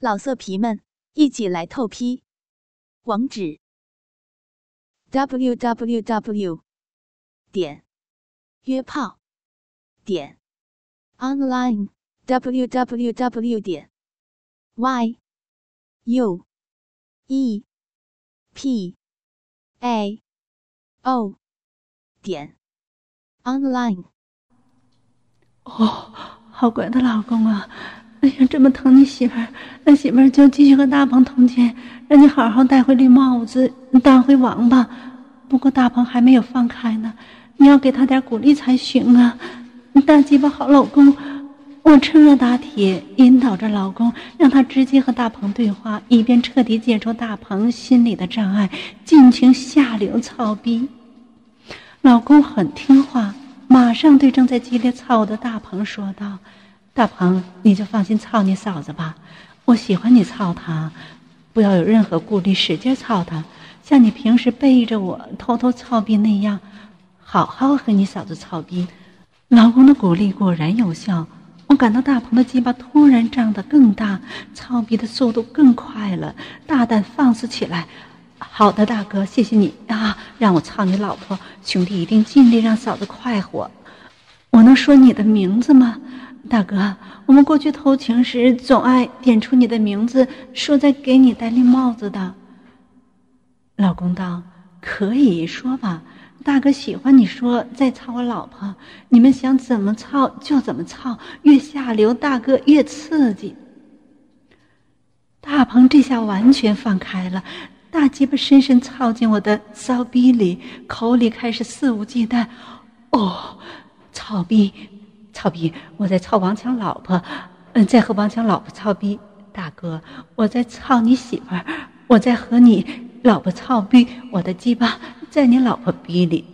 老色皮们，一起来透批！网址：w w w 点约炮点 online w w w 点 y u e p a o 点 online。哦，好乖的老公啊！哎呀，这么疼你媳妇儿，那媳妇儿就继续和大鹏通奸，让你好好带回绿帽子，当回王八。不过大鹏还没有放开呢，你要给他点鼓励才行啊！大鸡巴好老公，我趁热打铁，引导着老公，让他直接和大鹏对话，以便彻底解除大鹏心里的障碍，尽情下流操逼。老公很听话，马上对正在激烈操的大鹏说道。大鹏，你就放心操你嫂子吧，我喜欢你操她，不要有任何顾虑，使劲操她，像你平时背着我偷偷操逼那样，好好和你嫂子操逼。老公的鼓励果然有效，我感到大鹏的鸡巴突然胀得更大，操逼的速度更快了，大胆放肆起来。好的，大哥，谢谢你啊，让我操你老婆，兄弟一定尽力让嫂子快活。我能说你的名字吗？大哥，我们过去偷情时总爱点出你的名字，说在给你戴绿帽子的。老公道：“可以说吧，大哥喜欢你说再操我老婆，你们想怎么操就怎么操，越下流大哥越刺激。”大鹏这下完全放开了，大鸡巴深深操进我的骚逼里，口里开始肆无忌惮。哦，操逼！操逼！我在操王强老婆，嗯，在和王强老婆操逼。大哥，我在操你媳妇儿，我在和你老婆操逼。我的鸡巴在你老婆逼里，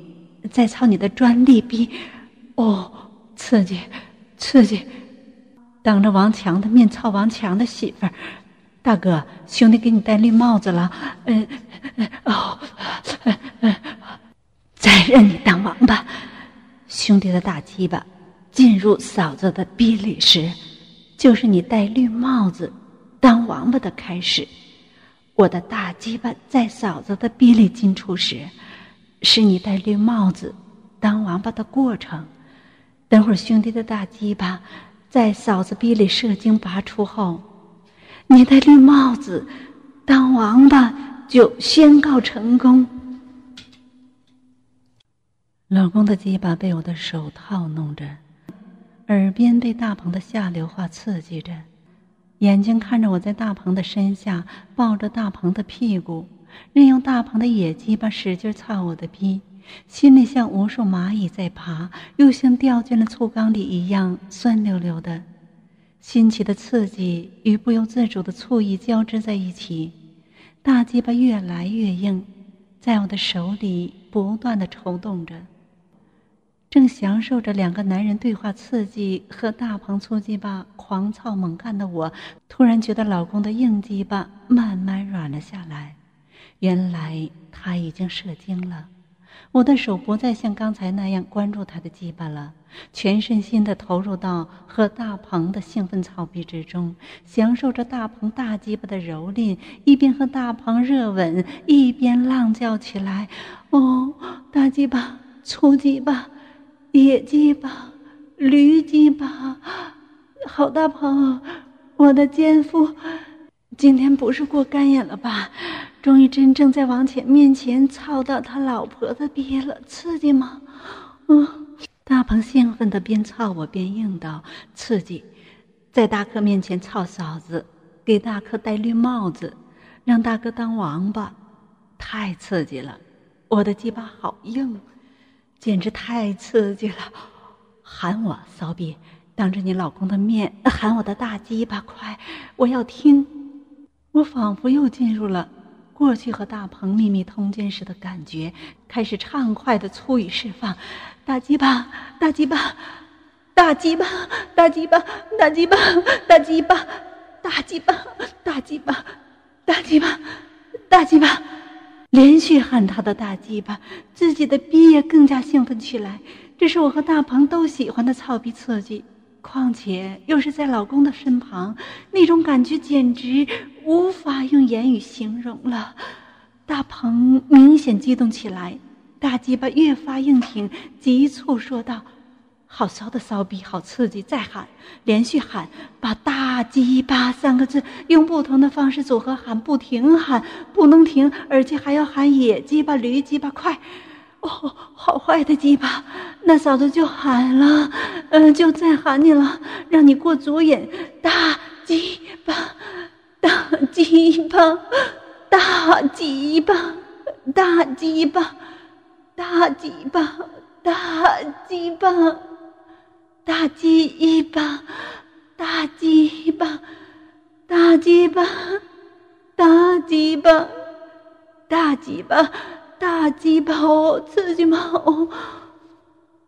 在操你的专利逼。哦，刺激，刺激！当着王强的面操王强的媳妇儿。大哥，兄弟给你戴绿帽子了。嗯，哦，再认你当王八。兄弟的大鸡巴。进入嫂子的逼里时，就是你戴绿帽子当王八的开始；我的大鸡巴在嫂子的逼里进出时，是你戴绿帽子当王八的过程。等会儿兄弟的大鸡巴在嫂子逼里射精拔出后，你戴绿帽子当王八就宣告成功。老公的鸡巴被我的手套弄着。耳边被大鹏的下流话刺激着，眼睛看着我在大鹏的身下抱着大鹏的屁股，任由大鹏的野鸡巴使劲操我的逼，心里像无数蚂蚁在爬，又像掉进了醋缸里一样酸溜溜的。新奇的刺激与不由自主的醋意交织在一起，大鸡巴越来越硬，在我的手里不断的抽动着。正享受着两个男人对话刺激和大鹏粗鸡巴狂操猛干的我，突然觉得老公的硬鸡巴慢慢软了下来。原来他已经射精了。我的手不再像刚才那样关注他的鸡巴了，全身心的投入到和大鹏的兴奋操逼之中，享受着大鹏大鸡巴的蹂躏，一边和大鹏热吻，一边浪叫起来：“哦，大鸡巴，粗鸡巴！”野鸡吧，驴鸡吧，好大鹏，我的奸夫，今天不是过干瘾了吧？终于真正在王乾面前操到他老婆的逼了，刺激吗？嗯，大鹏兴奋的边操我边应道：“刺激，在大哥面前操嫂子，给大哥戴绿帽子，让大哥当王八，太刺激了！我的鸡巴好硬。”简直太刺激了！喊我骚逼，当着你老公的面喊我的大鸡巴，快！我要听。我仿佛又进入了过去和大鹏秘密通奸时的感觉，开始畅快的粗语释放：大鸡巴，大鸡巴，大鸡巴，大鸡巴，大鸡巴，大鸡巴，大鸡巴，大鸡巴，大鸡巴，大鸡巴。连续喊他的大鸡巴，自己的逼也更加兴奋起来。这是我和大鹏都喜欢的操逼刺激。况且又是在老公的身旁，那种感觉简直无法用言语形容了。大鹏明显激动起来，大鸡巴越发硬挺，急促说道：“好骚的骚逼，好刺激！”再喊，连续喊，把“大大鸡巴”三个字用不同的方式组合喊，不停喊，不能停，而且还要喊“野鸡巴”“驴鸡巴”，快！哦，好坏的鸡巴，那嫂子就喊了，嗯，就再喊你了，让你过足瘾。大鸡巴，大鸡巴，大鸡巴，大鸡巴，大鸡巴，大鸡巴，大鸡巴，大鸡巴，大鸡巴，大鸡巴，大鸡巴。大鸡巴哦，刺激吗？哦，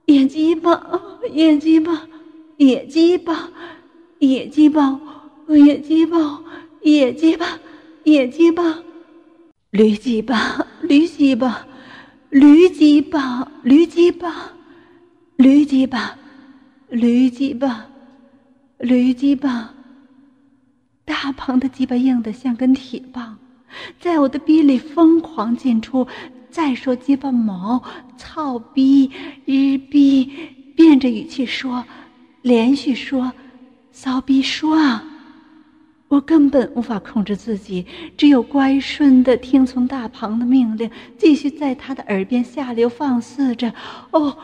野鸡巴，野鸡巴，野鸡巴，野鸡巴，野鸡巴，野鸡巴，野鸡巴，驴鸡巴，驴鸡巴，驴鸡巴，驴鸡巴，驴鸡巴，驴鸡巴，驴鸡巴，大鹏的鸡巴硬的像根铁棒，在我的逼里疯狂进出。再说鸡巴毛，操逼，日逼，变着语气说，连续说，骚逼说啊！我根本无法控制自己，只有乖顺的听从大鹏的命令，继续在他的耳边下流放肆着。哦，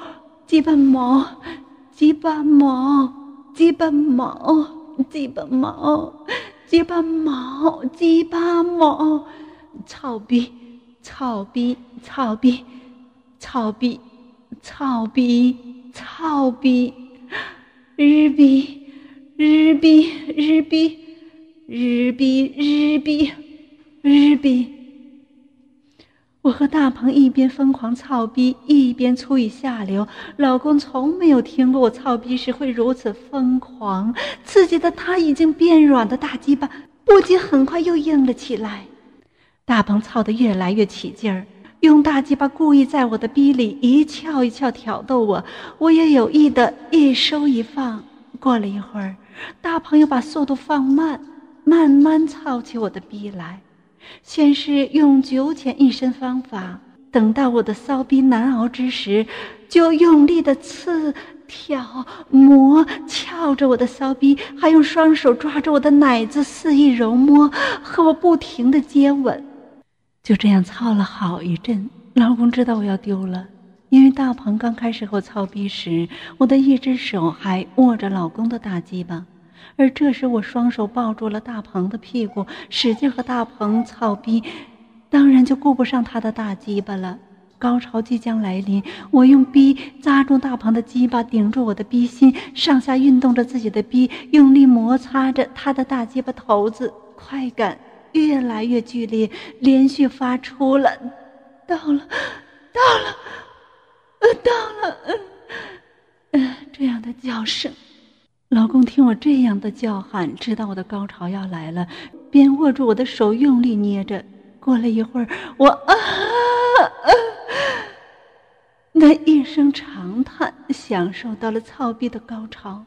鸡巴毛，鸡巴毛，鸡巴毛，鸡巴毛，鸡巴毛，鸡巴毛，操逼！操逼！操逼！操逼！操逼！操逼！日逼！日逼！日逼！日逼！日逼！日逼！我和大鹏一边疯狂操逼，一边粗语下流。老公从没有听过我操逼时会如此疯狂，刺激的他已经变软的大鸡巴不仅很快又硬了起来。大鹏操得越来越起劲儿，用大鸡巴故意在我的逼里一翘一翘挑逗我，我也有意的一收一放。过了一会儿，大鹏又把速度放慢，慢慢操起我的逼来。先是用九浅一身方法，等到我的骚逼难熬之时，就用力的刺、挑、磨、翘着我的骚逼，还用双手抓着我的奶子肆意揉摸，和我不停的接吻。就这样操了好一阵，老公知道我要丢了，因为大鹏刚开始和我操逼时，我的一只手还握着老公的大鸡巴，而这时我双手抱住了大鹏的屁股，使劲和大鹏操逼，当然就顾不上他的大鸡巴了。高潮即将来临，我用逼扎住大鹏的鸡巴，顶住我的逼心，上下运动着自己的逼，用力摩擦着他的大鸡巴头子，快感。越来越剧烈，连续发出了“到了，到了，呃，到了”嗯，这样的叫声。老公听我这样的叫喊，知道我的高潮要来了，便握住我的手，用力捏着。过了一会儿，我啊，那一声长叹，享受到了操逼的高潮。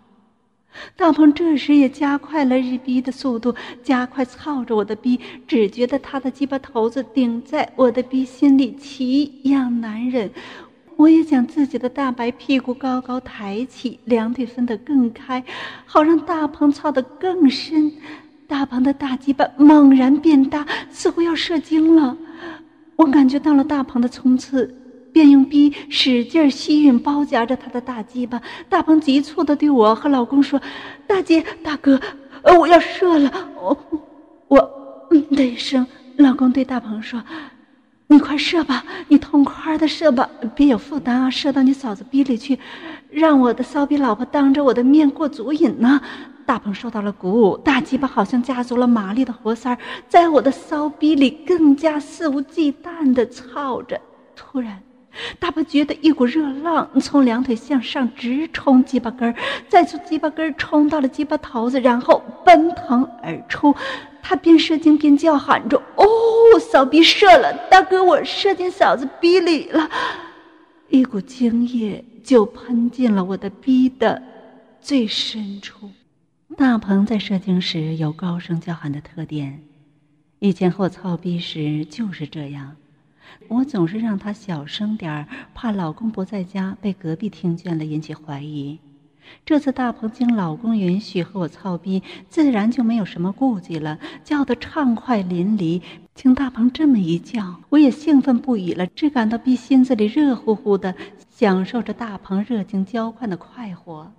大鹏这时也加快了日逼的速度，加快操着我的逼，只觉得他的鸡巴头子顶在我的逼心里，奇痒难忍。我也将自己的大白屁股高高抬起，两腿分得更开，好让大鹏操得更深。大鹏的大鸡巴猛然变大，似乎要射精了。我感觉到了大鹏的冲刺。便用逼使劲吸吮包夹着他的大鸡巴，大鹏急促的对我和老公说：“大姐大哥，呃，我要射了，我我嗯的一声。”老公对大鹏说：“你快射吧，你痛快的射吧，别有负担啊，射到你嫂子逼里去，让我的骚逼老婆当着我的面过足瘾呢。”大鹏受到了鼓舞，大鸡巴好像加足了马力的活塞，在我的骚逼里更加肆无忌惮的操着。突然。大鹏觉得一股热浪从两腿向上直冲鸡巴根儿，再从鸡巴根儿冲到了鸡巴头子，然后奔腾而出。他边射精边叫喊着：“哦，嫂逼射了！大哥，我射进嫂子逼里了！”一股精液就喷进了我的逼的最深处。大鹏在射精时有高声叫喊的特点，以前和我操逼时就是这样。我总是让他小声点儿，怕老公不在家被隔壁听见了引起怀疑。这次大鹏经老公允许和我操逼，自然就没有什么顾忌了，叫得畅快淋漓。听大鹏这么一叫，我也兴奋不已了，只感到逼心子里热乎乎的，享受着大鹏热情交换的快活。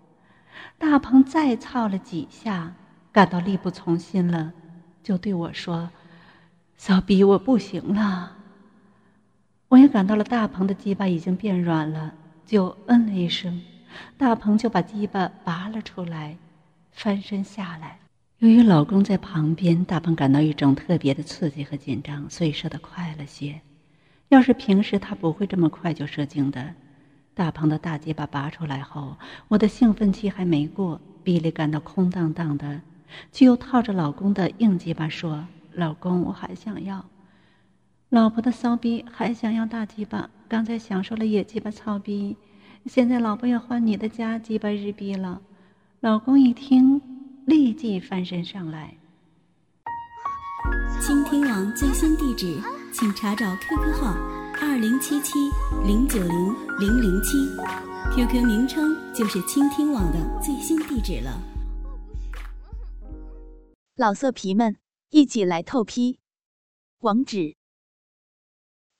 大鹏再操了几下，感到力不从心了，就对我说：“骚逼，我不行了。”我也感到了大鹏的鸡巴已经变软了，就嗯了一声。大鹏就把鸡巴拔了出来，翻身下来。由于老公在旁边，大鹏感到一种特别的刺激和紧张，所以射得快了些。要是平时，他不会这么快就射精的。大鹏的大鸡巴拔出来后，我的兴奋期还没过，臂里感到空荡荡的，却又套着老公的硬鸡巴说：“老公，我还想要。”老婆的骚逼还想要大鸡巴，刚才享受了野鸡巴操逼。现在老婆要换你的家鸡巴日逼了，老公一听，立即翻身上来。倾听网最新地址，请查找 QQ 号二零七七零九零零零七，QQ 名称就是倾听网的最新地址了。老色皮们，一起来透批，网址